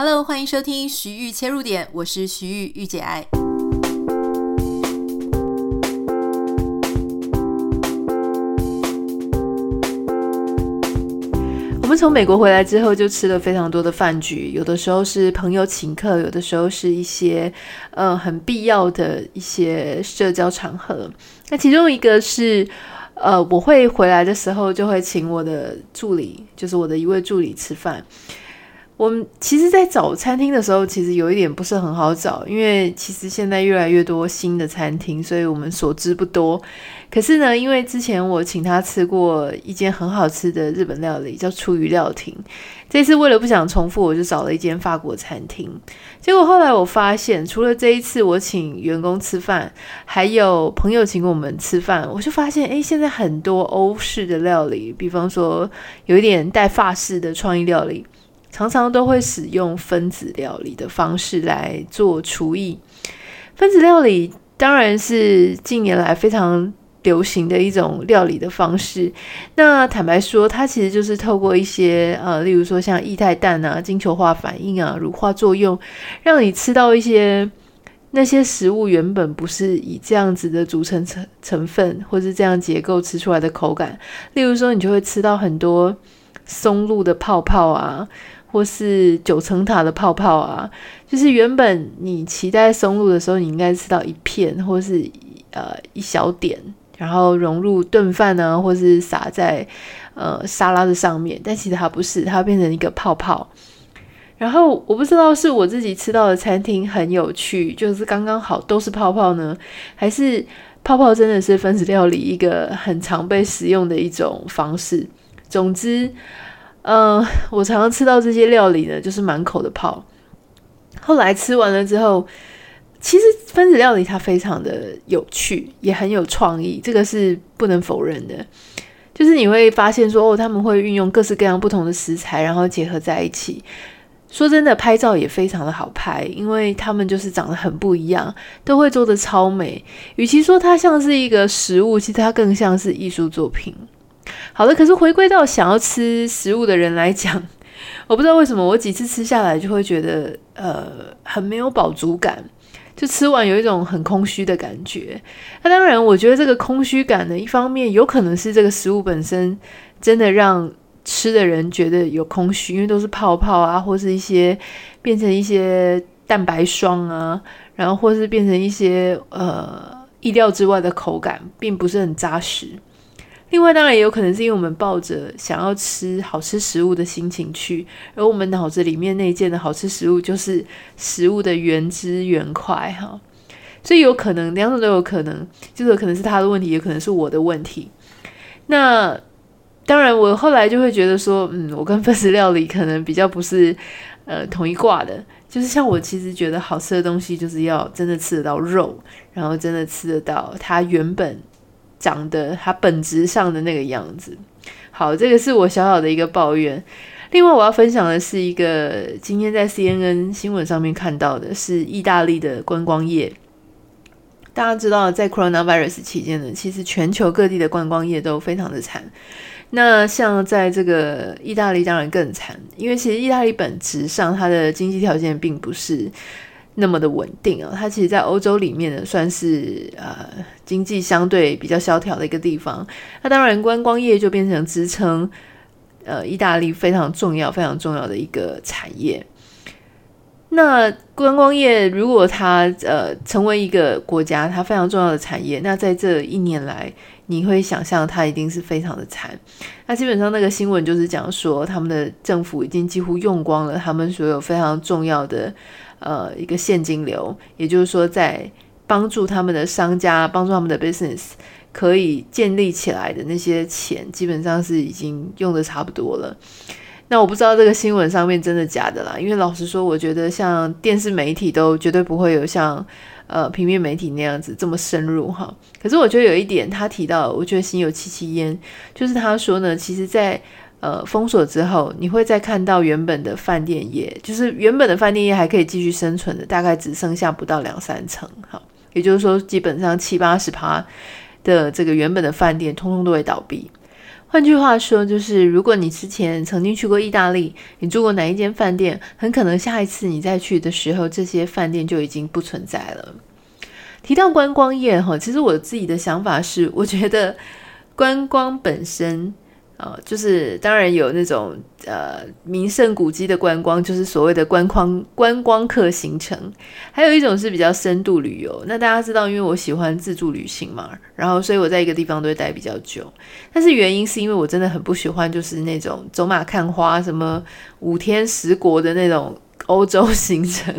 Hello，欢迎收听徐玉切入点，我是徐玉御姐爱。我们从美国回来之后，就吃了非常多的饭局，有的时候是朋友请客，有的时候是一些呃很必要的一些社交场合。那其中一个是呃，我会回来的时候就会请我的助理，就是我的一位助理吃饭。我们其实，在找餐厅的时候，其实有一点不是很好找，因为其实现在越来越多新的餐厅，所以我们所知不多。可是呢，因为之前我请他吃过一间很好吃的日本料理，叫出鱼料亭。这次为了不想重复，我就找了一间法国餐厅。结果后来我发现，除了这一次我请员工吃饭，还有朋友请我们吃饭，我就发现，诶，现在很多欧式的料理，比方说有一点带法式的创意料理。常常都会使用分子料理的方式来做厨艺。分子料理当然是近年来非常流行的一种料理的方式。那坦白说，它其实就是透过一些呃，例如说像液态氮啊、晶球化反应啊、乳化作用，让你吃到一些那些食物原本不是以这样子的组成成成分或是这样结构吃出来的口感。例如说，你就会吃到很多松露的泡泡啊。或是九层塔的泡泡啊，就是原本你期待松露的时候，你应该吃到一片，或是呃一小点，然后融入炖饭啊，或是撒在呃沙拉的上面。但其实它不是，它变成一个泡泡。然后我不知道是我自己吃到的餐厅很有趣，就是刚刚好都是泡泡呢，还是泡泡真的是分子料理一个很常被使用的一种方式。总之。嗯、我常常吃到这些料理呢，就是满口的泡。后来吃完了之后，其实分子料理它非常的有趣，也很有创意，这个是不能否认的。就是你会发现说，哦，他们会运用各式各样不同的食材，然后结合在一起。说真的，拍照也非常的好拍，因为他们就是长得很不一样，都会做得超美。与其说它像是一个食物，其实它更像是艺术作品。好的，可是回归到想要吃食物的人来讲，我不知道为什么我几次吃下来就会觉得呃很没有饱足感，就吃完有一种很空虚的感觉。那当然，我觉得这个空虚感呢，一方面有可能是这个食物本身真的让吃的人觉得有空虚，因为都是泡泡啊，或是一些变成一些蛋白霜啊，然后或是变成一些呃意料之外的口感，并不是很扎实。另外，当然也有可能是因为我们抱着想要吃好吃食物的心情去，而我们脑子里面那件的好吃食物就是食物的原汁原块哈，所以有可能两种都有可能，就是可能是他的问题，也可能是我的问题。那当然，我后来就会觉得说，嗯，我跟分子料理可能比较不是呃同一挂的，就是像我其实觉得好吃的东西，就是要真的吃得到肉，然后真的吃得到它原本。长得它本质上的那个样子。好，这个是我小小的一个抱怨。另外，我要分享的是一个今天在 CNN 新闻上面看到的，是意大利的观光业。大家知道，在 Coronavirus 期间呢，其实全球各地的观光业都非常的惨。那像在这个意大利，当然更惨，因为其实意大利本质上它的经济条件并不是。那么的稳定啊，它其实，在欧洲里面呢，算是呃经济相对比较萧条的一个地方。那当然，观光业就变成支撑呃意大利非常重要、非常重要的一个产业。那观光业如果它呃成为一个国家它非常重要的产业，那在这一年来，你会想象它一定是非常的惨。那基本上那个新闻就是讲说，他们的政府已经几乎用光了他们所有非常重要的。呃，一个现金流，也就是说，在帮助他们的商家、帮助他们的 business 可以建立起来的那些钱，基本上是已经用得差不多了。那我不知道这个新闻上面真的假的啦，因为老实说，我觉得像电视媒体都绝对不会有像呃平面媒体那样子这么深入哈。可是我觉得有一点，他提到，我觉得心有戚戚焉，就是他说呢，其实，在呃，封锁之后，你会再看到原本的饭店业，就是原本的饭店业还可以继续生存的，大概只剩下不到两三成，哈，也就是说，基本上七八十趴的这个原本的饭店，通通都会倒闭。换句话说，就是如果你之前曾经去过意大利，你住过哪一间饭店，很可能下一次你再去的时候，这些饭店就已经不存在了。提到观光业哈，其实我自己的想法是，我觉得观光本身。呃、就是当然有那种呃名胜古迹的观光，就是所谓的观光观光客行程，还有一种是比较深度旅游。那大家知道，因为我喜欢自助旅行嘛，然后所以我在一个地方都会待比较久。但是原因是因为我真的很不喜欢，就是那种走马看花、什么五天十国的那种欧洲行程。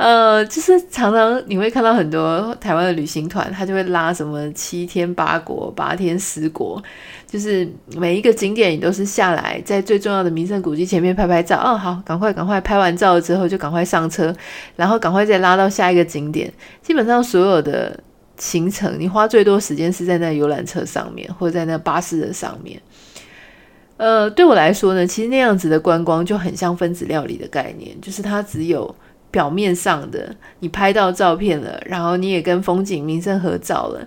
呃，就是常常你会看到很多台湾的旅行团，他就会拉什么七天八国、八天十国，就是每一个景点你都是下来在最重要的名胜古迹前面拍拍照。哦，好，赶快赶快拍完照了之后就赶快上车，然后赶快再拉到下一个景点。基本上所有的行程，你花最多时间是在那游览车上面，或者在那巴士的上面。呃，对我来说呢，其实那样子的观光就很像分子料理的概念，就是它只有。表面上的，你拍到照片了，然后你也跟风景名胜合照了，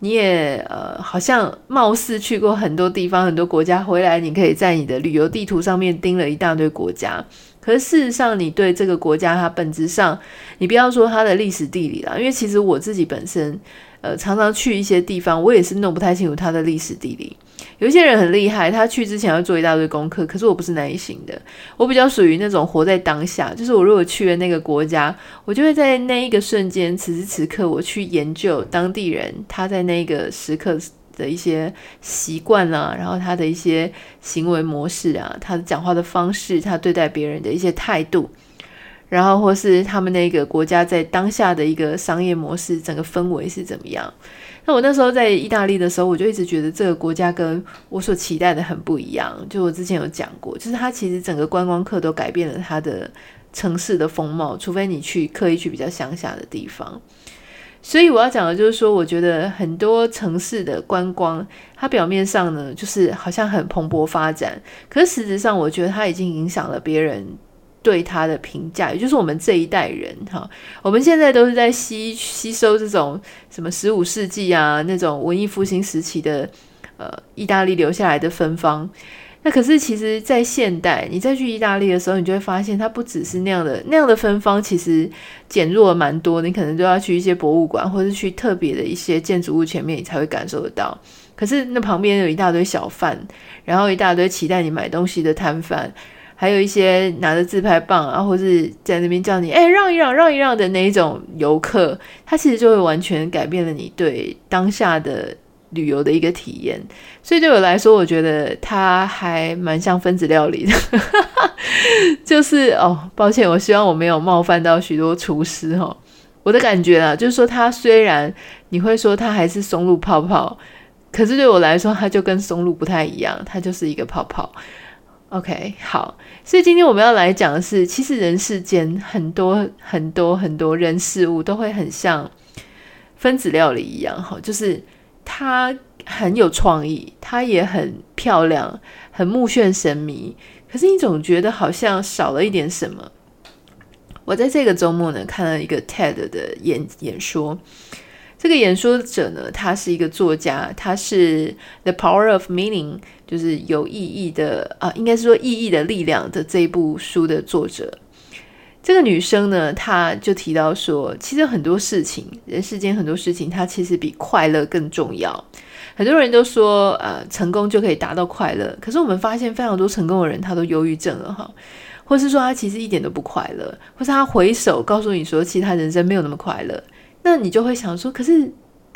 你也呃好像貌似去过很多地方、很多国家，回来你可以在你的旅游地图上面盯了一大堆国家。可是事实上，你对这个国家它本质上，你不要说它的历史地理啦，因为其实我自己本身呃常常去一些地方，我也是弄不太清楚它的历史地理。有一些人很厉害，他去之前要做一大堆功课。可是我不是那一型的，我比较属于那种活在当下。就是我如果去了那个国家，我就会在那一个瞬间，此时此刻，我去研究当地人他在那个时刻的一些习惯啊，然后他的一些行为模式啊，他讲话的方式，他对待别人的一些态度，然后或是他们那个国家在当下的一个商业模式，整个氛围是怎么样。那我那时候在意大利的时候，我就一直觉得这个国家跟我所期待的很不一样。就我之前有讲过，就是它其实整个观光客都改变了它的城市的风貌，除非你去刻意去比较乡下的地方。所以我要讲的就是说，我觉得很多城市的观光，它表面上呢，就是好像很蓬勃发展，可是实质上，我觉得它已经影响了别人。对它的评价，也就是我们这一代人哈，我们现在都是在吸吸收这种什么十五世纪啊那种文艺复兴时期的呃意大利留下来的芬芳。那可是其实，在现代，你再去意大利的时候，你就会发现它不只是那样的那样的芬芳，其实减弱了蛮多。你可能都要去一些博物馆，或是去特别的一些建筑物前面，你才会感受得到。可是那旁边有一大堆小贩，然后一大堆期待你买东西的摊贩。还有一些拿着自拍棒啊，或是在那边叫你“哎、让一让，让一让”的那一种游客，他其实就会完全改变了你对当下的旅游的一个体验。所以对我来说，我觉得它还蛮像分子料理的。就是哦，抱歉，我希望我没有冒犯到许多厨师哈。我的感觉啊，就是说它虽然你会说它还是松露泡泡，可是对我来说，它就跟松露不太一样，它就是一个泡泡。OK，好，所以今天我们要来讲的是，其实人世间很多很多很多人事物都会很像分子料理一样，哈，就是它很有创意，它也很漂亮，很目眩神迷，可是你总觉得好像少了一点什么。我在这个周末呢，看了一个 TED 的演演说。这个演说者呢，他是一个作家，他是《The Power of Meaning》，就是有意义的啊，应该是说意义的力量的这一部书的作者。这个女生呢，她就提到说，其实很多事情，人世间很多事情，它其实比快乐更重要。很多人都说，呃，成功就可以达到快乐，可是我们发现非常多成功的人，他都忧郁症了哈，或是说他其实一点都不快乐，或是他回首告诉你说，其实他人生没有那么快乐。那你就会想说，可是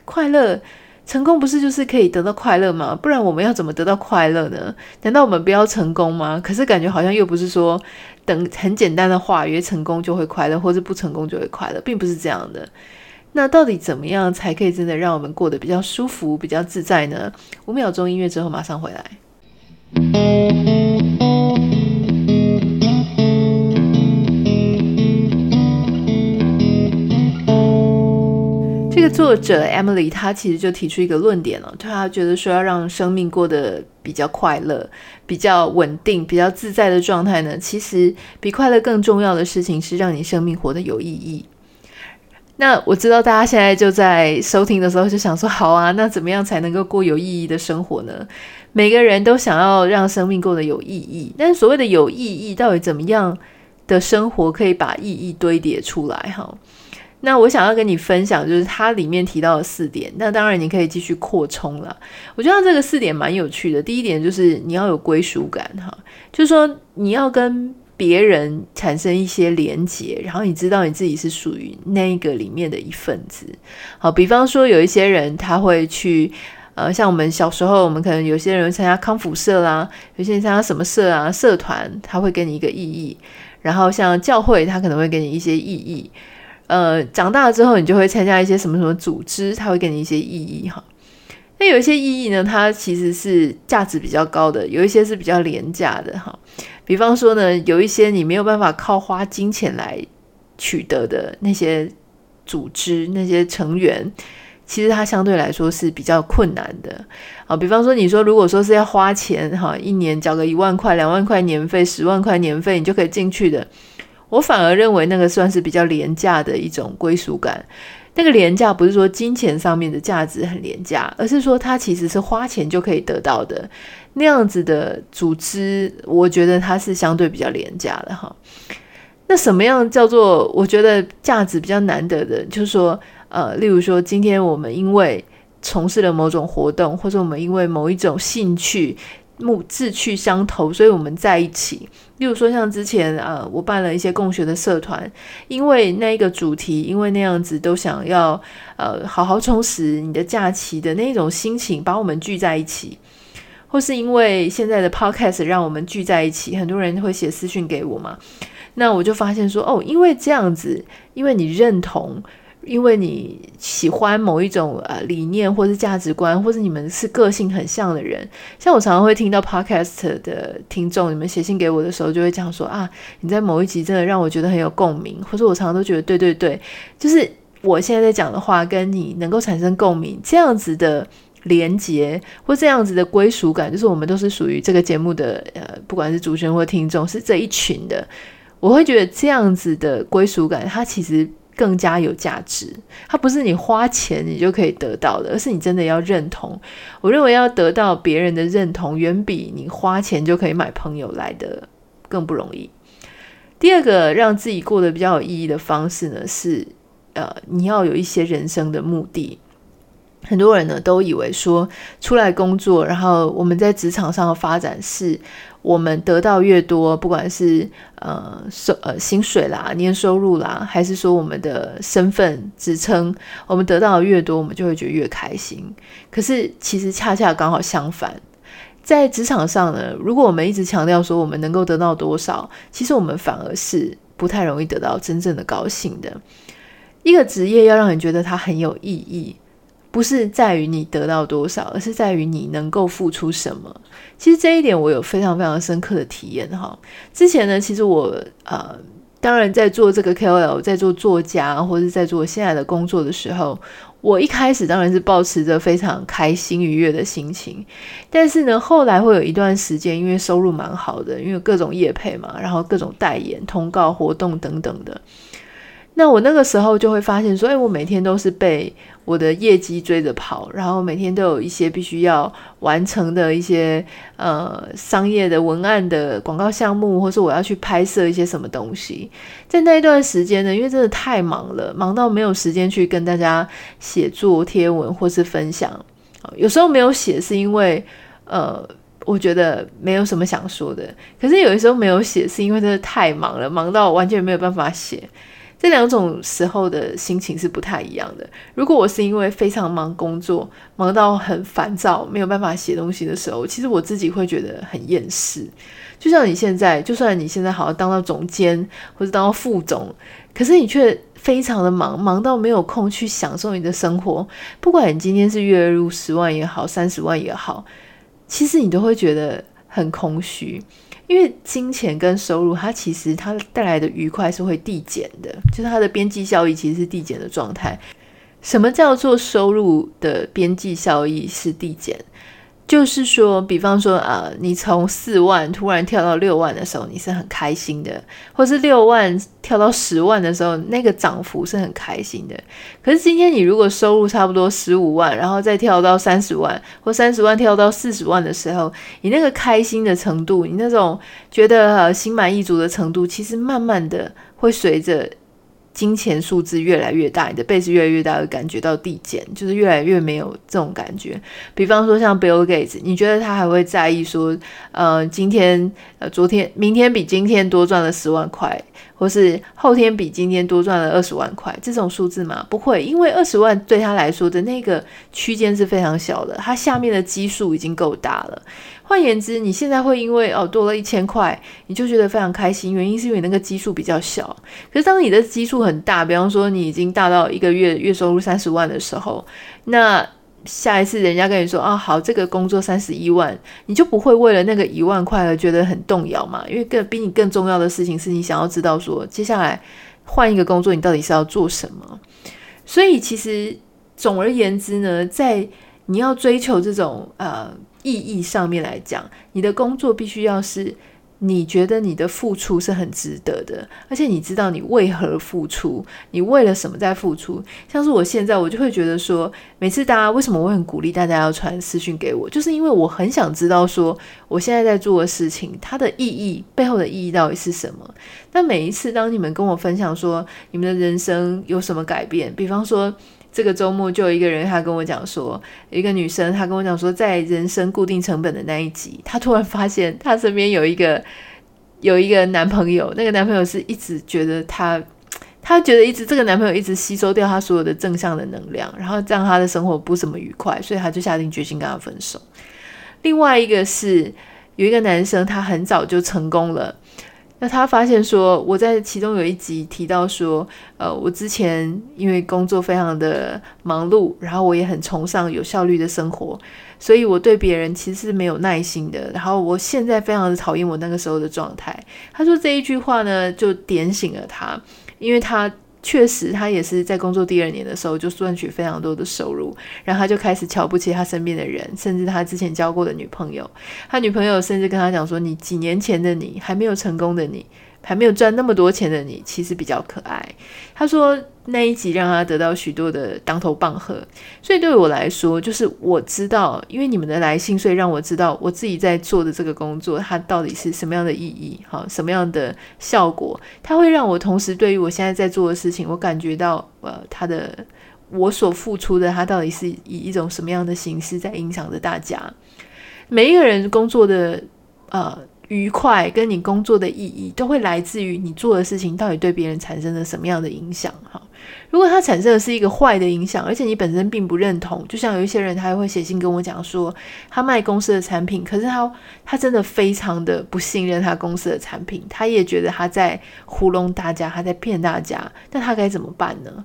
快乐、成功不是就是可以得到快乐吗？不然我们要怎么得到快乐呢？难道我们不要成功吗？可是感觉好像又不是说等很简单的话，约成功就会快乐，或者不成功就会快乐，并不是这样的。那到底怎么样才可以真的让我们过得比较舒服、比较自在呢？五秒钟音乐之后马上回来。这个作者 Emily，她其实就提出一个论点了，她觉得说要让生命过得比较快乐、比较稳定、比较自在的状态呢，其实比快乐更重要的事情是让你生命活得有意义。那我知道大家现在就在收听的时候就想说，好啊，那怎么样才能够过有意义的生活呢？每个人都想要让生命过得有意义，但是所谓的有意义，到底怎么样的生活可以把意义堆叠出来？哈，那我想要跟你分享，就是它里面提到的四点。那当然你可以继续扩充了。我觉得这个四点蛮有趣的。第一点就是你要有归属感，哈，就是说你要跟。别人产生一些连结，然后你知道你自己是属于那个里面的一份子。好，比方说有一些人他会去，呃，像我们小时候，我们可能有些人参加康复社啦，有些人参加什么社啊，社团，他会给你一个意义。然后像教会，他可能会给你一些意义。呃，长大了之后，你就会参加一些什么什么组织，他会给你一些意义。哈，那有一些意义呢，它其实是价值比较高的，有一些是比较廉价的。哈。比方说呢，有一些你没有办法靠花金钱来取得的那些组织、那些成员，其实它相对来说是比较困难的。好，比方说你说如果说是要花钱哈，一年缴个一万块、两万块年费、十万块年费，你就可以进去的，我反而认为那个算是比较廉价的一种归属感。那个廉价不是说金钱上面的价值很廉价，而是说它其实是花钱就可以得到的。那样子的组织，我觉得它是相对比较廉价的哈。那什么样叫做我觉得价值比较难得的？就是说，呃，例如说，今天我们因为从事了某种活动，或者我们因为某一种兴趣、目志趣相投，所以我们在一起。例如说，像之前呃，我办了一些共学的社团，因为那一个主题，因为那样子都想要呃好好充实你的假期的那种心情，把我们聚在一起。或是因为现在的 podcast 让我们聚在一起，很多人会写私讯给我嘛，那我就发现说，哦，因为这样子，因为你认同，因为你喜欢某一种呃理念，或是价值观，或是你们是个性很像的人，像我常常会听到 podcast 的听众，你们写信给我的时候，就会讲说啊，你在某一集真的让我觉得很有共鸣，或者我常常都觉得对对对，就是我现在在讲的话跟你能够产生共鸣，这样子的。连接或这样子的归属感，就是我们都是属于这个节目的，呃，不管是主持人或听众，是这一群的。我会觉得这样子的归属感，它其实更加有价值。它不是你花钱你就可以得到的，而是你真的要认同。我认为要得到别人的认同，远比你花钱就可以买朋友来的更不容易。第二个让自己过得比较有意义的方式呢，是呃，你要有一些人生的目的。很多人呢都以为说出来工作，然后我们在职场上的发展是，我们得到越多，不管是呃收呃薪水啦、年收入啦，还是说我们的身份职称，我们得到的越多，我们就会觉得越开心。可是其实恰恰刚好相反，在职场上呢，如果我们一直强调说我们能够得到多少，其实我们反而是不太容易得到真正的高兴的。一个职业要让你觉得它很有意义。不是在于你得到多少，而是在于你能够付出什么。其实这一点我有非常非常深刻的体验哈。之前呢，其实我呃，当然在做这个 KOL，在做作家，或者是在做现在的工作的时候，我一开始当然是保持着非常开心愉悦的心情。但是呢，后来会有一段时间，因为收入蛮好的，因为各种业配嘛，然后各种代言、通告、活动等等的。那我那个时候就会发现说，哎，我每天都是被我的业绩追着跑，然后每天都有一些必须要完成的一些呃商业的文案的广告项目，或是我要去拍摄一些什么东西。在那一段时间呢，因为真的太忙了，忙到没有时间去跟大家写作贴文或是分享。有时候没有写是因为呃，我觉得没有什么想说的。可是有的时候没有写是因为真的太忙了，忙到完全没有办法写。这两种时候的心情是不太一样的。如果我是因为非常忙工作，忙到很烦躁，没有办法写东西的时候，其实我自己会觉得很厌世。就像你现在，就算你现在好像当到总监或者当到副总，可是你却非常的忙，忙到没有空去享受你的生活。不管你今天是月入十万也好，三十万也好，其实你都会觉得很空虚。因为金钱跟收入，它其实它带来的愉快是会递减的，就是它的边际效益其实是递减的状态。什么叫做收入的边际效益是递减？就是说，比方说，呃，你从四万突然跳到六万的时候，你是很开心的；或是六万跳到十万的时候，那个涨幅是很开心的。可是今天你如果收入差不多十五万，然后再跳到三十万，或三十万跳到四十万的时候，你那个开心的程度，你那种觉得，呃，心满意足的程度，其实慢慢的会随着。金钱数字越来越大，你的 base 越来越大，会感觉到递减，就是越来越没有这种感觉。比方说像 Bill Gates，你觉得他还会在意说，呃，今天、呃，昨天、明天比今天多赚了十万块，或是后天比今天多赚了二十万块这种数字吗？不会，因为二十万对他来说的那个区间是非常小的，他下面的基数已经够大了。换言之，你现在会因为哦多了一千块，你就觉得非常开心，原因是因为那个基数比较小。可是当你的基数很大，比方说你已经大到一个月月收入三十万的时候，那下一次人家跟你说啊好，这个工作三十一万，你就不会为了那个一万块而觉得很动摇嘛？因为更比你更重要的事情是你想要知道说，接下来换一个工作，你到底是要做什么？所以其实总而言之呢，在你要追求这种呃。意义上面来讲，你的工作必须要是你觉得你的付出是很值得的，而且你知道你为何付出，你为了什么在付出。像是我现在，我就会觉得说，每次大家为什么我会很鼓励大家要传私讯给我，就是因为我很想知道说，我现在在做的事情它的意义背后的意义到底是什么。那每一次当你们跟我分享说你们的人生有什么改变，比方说。这个周末就有一个人，他跟我讲说，一个女生，她跟我讲说，在人生固定成本的那一集，她突然发现她身边有一个 有一个男朋友，那个男朋友是一直觉得她，她觉得一直这个男朋友一直吸收掉她所有的正向的能量，然后让她的生活不怎么愉快，所以她就下定决心跟他分手。另外一个是有一个男生，他很早就成功了。那他发现说，我在其中有一集提到说，呃，我之前因为工作非常的忙碌，然后我也很崇尚有效率的生活，所以我对别人其实是没有耐心的。然后我现在非常的讨厌我那个时候的状态。他说这一句话呢，就点醒了他，因为他。确实，他也是在工作第二年的时候就赚取非常多的收入，然后他就开始瞧不起他身边的人，甚至他之前交过的女朋友。他女朋友甚至跟他讲说：“你几年前的你，还没有成功的你。”还没有赚那么多钱的你，其实比较可爱。他说那一集让他得到许多的当头棒喝，所以对我来说，就是我知道，因为你们的来信，所以让我知道我自己在做的这个工作，它到底是什么样的意义，哈，什么样的效果，它会让我同时对于我现在在做的事情，我感觉到呃，他的我所付出的，它到底是以一种什么样的形式在影响着大家。每一个人工作的呃。愉快跟你工作的意义都会来自于你做的事情到底对别人产生了什么样的影响哈。如果它产生的是一个坏的影响，而且你本身并不认同，就像有一些人他还会写信跟我讲说，他卖公司的产品，可是他他真的非常的不信任他公司的产品，他也觉得他在糊弄大家，他在骗大家，那他该怎么办呢？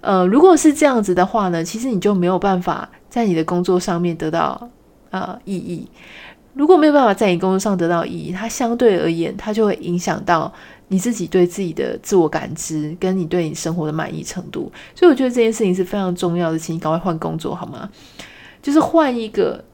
呃，如果是这样子的话呢，其实你就没有办法在你的工作上面得到呃意义。如果没有办法在你工作上得到意义，它相对而言，它就会影响到你自己对自己的自我感知，跟你对你生活的满意程度。所以我觉得这件事情是非常重要的，请你赶快换工作好吗？就是换一个，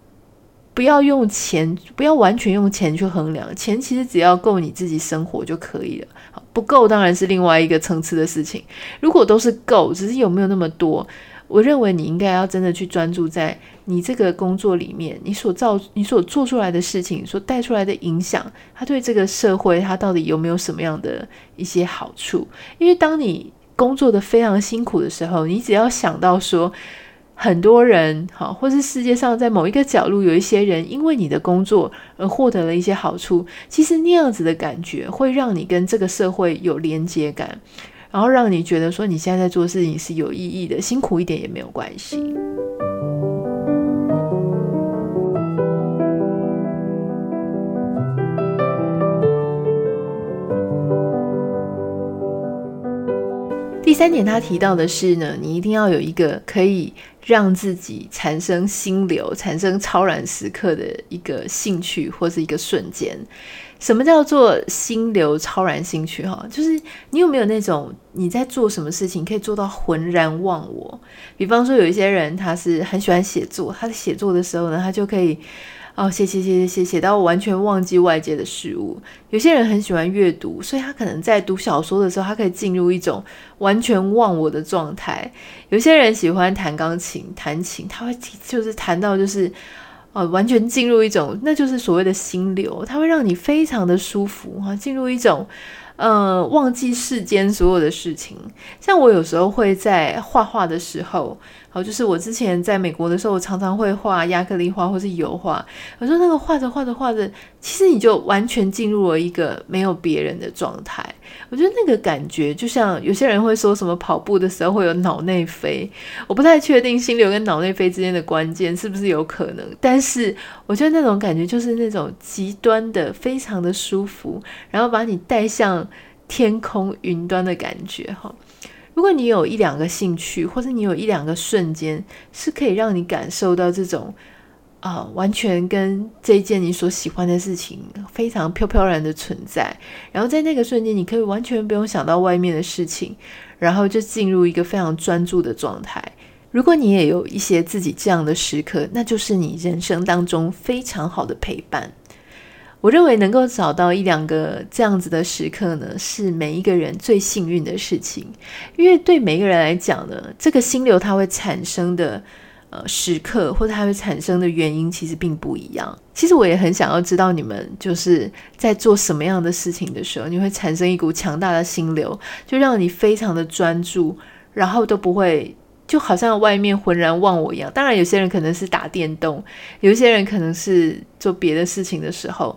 不要用钱，不要完全用钱去衡量，钱其实只要够你自己生活就可以了。不够当然是另外一个层次的事情。如果都是够，只是有没有那么多？我认为你应该要真的去专注在你这个工作里面，你所造、你所做出来的事情所带出来的影响，它对这个社会它到底有没有什么样的一些好处？因为当你工作的非常辛苦的时候，你只要想到说很多人好，或是世界上在某一个角落有一些人因为你的工作而获得了一些好处，其实那样子的感觉会让你跟这个社会有连接感。然后让你觉得说你现在在做事情是有意义的，辛苦一点也没有关系。第三点，他提到的是呢，你一定要有一个可以让自己产生心流、产生超然时刻的一个兴趣或是一个瞬间。什么叫做心流超然兴趣？哈，就是你有没有那种你在做什么事情可以做到浑然忘我？比方说，有一些人他是很喜欢写作，他在写作的时候呢，他就可以。哦，写写写写写写到完全忘记外界的事物。有些人很喜欢阅读，所以他可能在读小说的时候，他可以进入一种完全忘我的状态。有些人喜欢弹钢琴，弹琴他会就是弹到就是，哦，完全进入一种，那就是所谓的心流，它会让你非常的舒服哈，进入一种。呃，忘记世间所有的事情。像我有时候会在画画的时候，好，就是我之前在美国的时候，我常常会画亚克力画或是油画。我说那个画着画着画着，其实你就完全进入了一个没有别人的状态。我觉得那个感觉就像有些人会说什么跑步的时候会有脑内飞，我不太确定心流跟脑内飞之间的关键是不是有可能，但是我觉得那种感觉就是那种极端的非常的舒服，然后把你带向。天空云端的感觉哈，如果你有一两个兴趣，或者你有一两个瞬间，是可以让你感受到这种啊、完全跟这一件你所喜欢的事情非常飘飘然的存在，然后在那个瞬间，你可以完全不用想到外面的事情，然后就进入一个非常专注的状态。如果你也有一些自己这样的时刻，那就是你人生当中非常好的陪伴。我认为能够找到一两个这样子的时刻呢，是每一个人最幸运的事情。因为对每一个人来讲呢，这个心流它会产生的呃时刻，或者它会产生的原因，其实并不一样。其实我也很想要知道你们就是在做什么样的事情的时候，你会产生一股强大的心流，就让你非常的专注，然后都不会。就好像外面浑然忘我一样。当然，有些人可能是打电动，有些人可能是做别的事情的时候，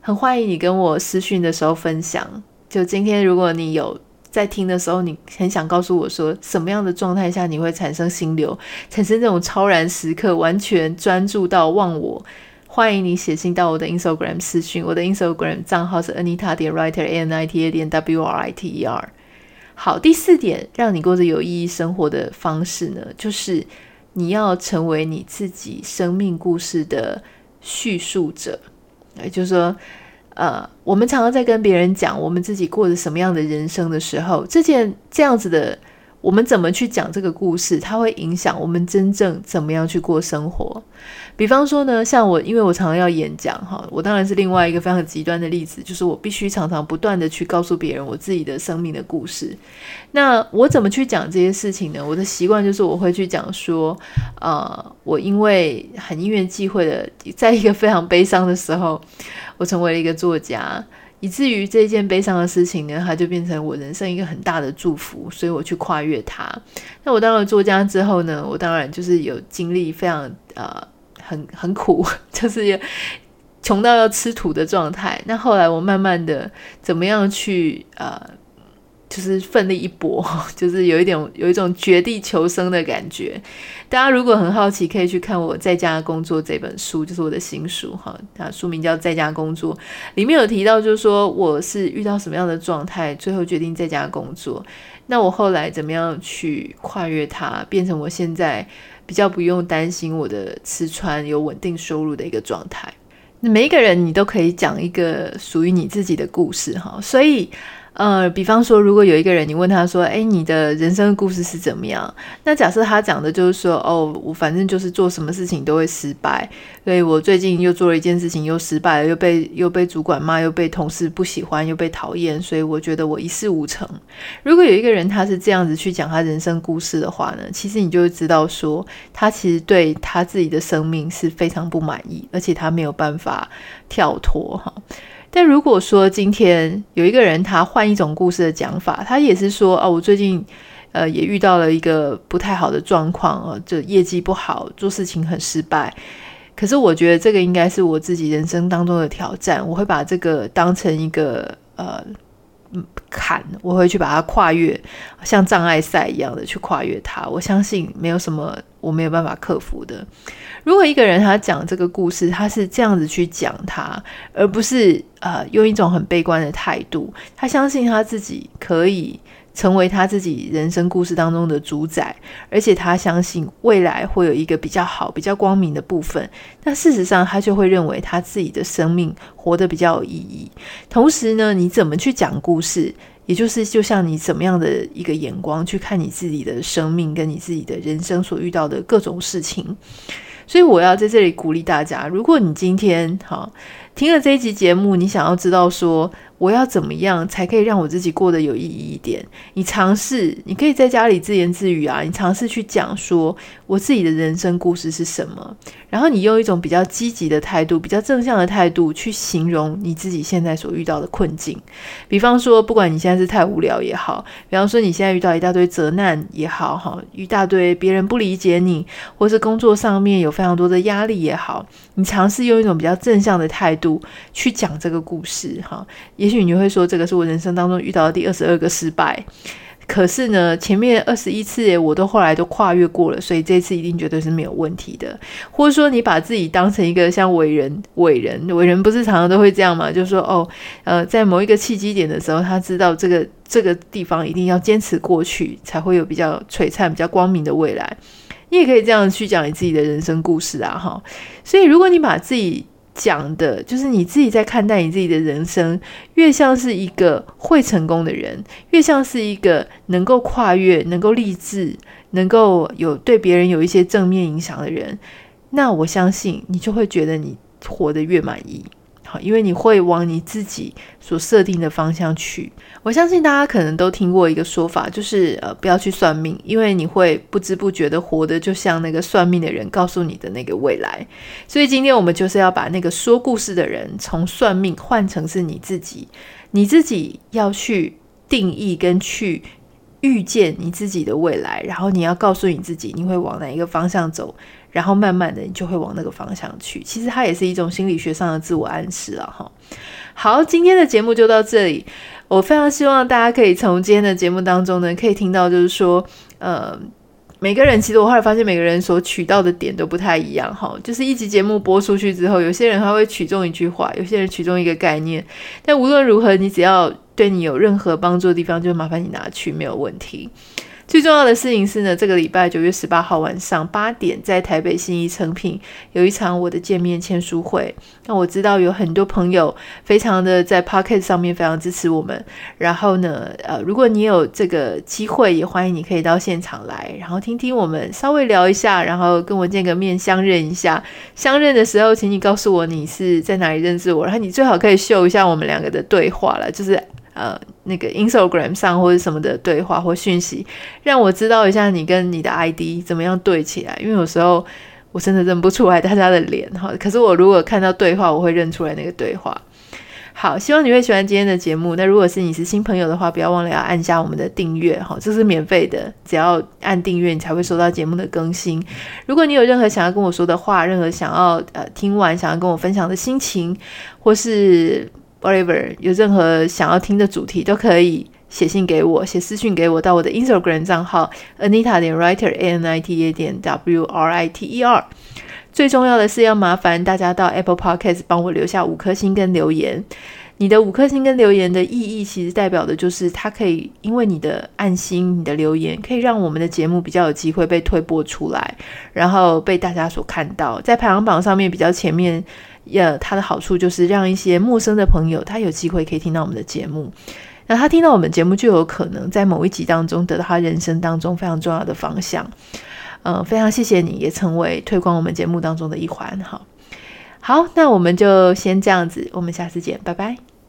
很欢迎你跟我私讯的时候分享。就今天，如果你有在听的时候，你很想告诉我说，什么样的状态下你会产生心流，产生这种超然时刻，完全专注到忘我。欢迎你写信到我的 Instagram 私讯，我的 Instagram 账号是 Anita 点 Writer，A N I T A 点 W R I T E R。好，第四点，让你过着有意义生活的方式呢，就是你要成为你自己生命故事的叙述者。也就是说，呃，我们常常在跟别人讲我们自己过着什么样的人生的时候，这件这样子的。我们怎么去讲这个故事，它会影响我们真正怎么样去过生活。比方说呢，像我，因为我常常要演讲哈，我当然是另外一个非常极端的例子，就是我必须常常不断的去告诉别人我自己的生命的故事。那我怎么去讲这些事情呢？我的习惯就是我会去讲说，呃，我因为很因缘际会的，在一个非常悲伤的时候，我成为了一个作家。以至于这件悲伤的事情呢，它就变成我人生一个很大的祝福，所以我去跨越它。那我当了作家之后呢，我当然就是有经历非常呃很 很苦，就是穷到要吃土的状态。那后来我慢慢的怎么样去呃。就是奋力一搏，就是有一点有一种绝地求生的感觉。大家如果很好奇，可以去看我在家工作这本书，就是我的新书哈。它书名叫《在家工作》，里面有提到，就是说我是遇到什么样的状态，最后决定在家工作。那我后来怎么样去跨越它，变成我现在比较不用担心我的吃穿，有稳定收入的一个状态。那每一个人，你都可以讲一个属于你自己的故事哈，所以。呃，比方说，如果有一个人，你问他说：“诶，你的人生故事是怎么样？”那假设他讲的就是说：“哦，我反正就是做什么事情都会失败，所以我最近又做了一件事情又失败了，又被又被主管骂，又被同事不喜欢，又被讨厌，所以我觉得我一事无成。”如果有一个人他是这样子去讲他人生故事的话呢，其实你就会知道说，他其实对他自己的生命是非常不满意，而且他没有办法跳脱哈。但如果说今天有一个人，他换一种故事的讲法，他也是说，哦，我最近，呃，也遇到了一个不太好的状况，哦，就业绩不好，做事情很失败。可是我觉得这个应该是我自己人生当中的挑战，我会把这个当成一个，呃。坎，我会去把它跨越，像障碍赛一样的去跨越它。我相信没有什么我没有办法克服的。如果一个人他讲这个故事，他是这样子去讲他，而不是呃用一种很悲观的态度，他相信他自己可以成为他自己人生故事当中的主宰，而且他相信未来会有一个比较好、比较光明的部分。那事实上，他就会认为他自己的生命活得比较有意义。同时呢，你怎么去讲故事，也就是就像你怎么样的一个眼光去看你自己的生命，跟你自己的人生所遇到的各种事情。所以我要在这里鼓励大家，如果你今天哈听了这一集节目，你想要知道说，我要怎么样才可以让我自己过得有意义一点？你尝试，你可以在家里自言自语啊，你尝试去讲说我自己的人生故事是什么，然后你用一种比较积极的态度、比较正向的态度去形容你自己现在所遇到的困境。比方说，不管你现在是太无聊也好，比方说你现在遇到一大堆责难也好，哈，一大堆别人不理解你，或是工作上面有非常多的压力也好，你尝试用一种比较正向的态度去讲这个故事，哈，也。许你会说，这个是我人生当中遇到的第二十二个失败，可是呢，前面二十一次我都后来都跨越过了，所以这次一定绝对是没有问题的。或者说，你把自己当成一个像伟人，伟人，伟人不是常常都会这样吗？就是说，哦，呃，在某一个契机点的时候，他知道这个这个地方一定要坚持过去，才会有比较璀璨、比较光明的未来。你也可以这样去讲你自己的人生故事啊，哈。所以，如果你把自己讲的就是你自己在看待你自己的人生，越像是一个会成功的人，越像是一个能够跨越、能够励志、能够有对别人有一些正面影响的人，那我相信你就会觉得你活得越满意。因为你会往你自己所设定的方向去。我相信大家可能都听过一个说法，就是呃，不要去算命，因为你会不知不觉的活得就像那个算命的人告诉你的那个未来。所以今天我们就是要把那个说故事的人从算命换成是你自己，你自己要去定义跟去预见你自己的未来，然后你要告诉你自己你会往哪一个方向走。然后慢慢的，你就会往那个方向去。其实它也是一种心理学上的自我暗示了哈。好，今天的节目就到这里。我非常希望大家可以从今天的节目当中呢，可以听到就是说，呃，每个人其实我后来发现每个人所取到的点都不太一样哈。就是一集节目播出去之后，有些人他会取中一句话，有些人取中一个概念。但无论如何，你只要对你有任何帮助的地方，就麻烦你拿去，没有问题。最重要的事情是呢，这个礼拜九月十八号晚上八点，在台北信义诚品有一场我的见面签书会。那我知道有很多朋友非常的在 Pocket 上面非常支持我们。然后呢，呃，如果你有这个机会，也欢迎你可以到现场来，然后听听我们稍微聊一下，然后跟我见个面，相认一下。相认的时候，请你告诉我你是在哪里认识我，然后你最好可以秀一下我们两个的对话了，就是。呃，那个 Instagram 上或者什么的对话或讯息，让我知道一下你跟你的 ID 怎么样对起来。因为有时候我真的认不出来大家的脸哈，可是我如果看到对话，我会认出来那个对话。好，希望你会喜欢今天的节目。那如果是你是新朋友的话，不要忘了要按下我们的订阅哈，这是免费的，只要按订阅你才会收到节目的更新。如果你有任何想要跟我说的话，任何想要呃听完想要跟我分享的心情，或是。Whatever 有任何想要听的主题，都可以写信给我，写私讯给我，到我的 Instagram 账号 Anita 点 Writer A N I T A 点 W R I T E R。最重要的是要麻烦大家到 Apple Podcast 帮我留下五颗星跟留言。你的五颗星跟留言的意义，其实代表的就是它可以因为你的爱心、你的留言，可以让我们的节目比较有机会被推播出来，然后被大家所看到，在排行榜上面比较前面。呃，它的好处就是让一些陌生的朋友，他有机会可以听到我们的节目。那他听到我们节目，就有可能在某一集当中得到他人生当中非常重要的方向。嗯，非常谢谢你，也成为推广我们节目当中的一环。好，好，那我们就先这样子，我们下次见，拜拜。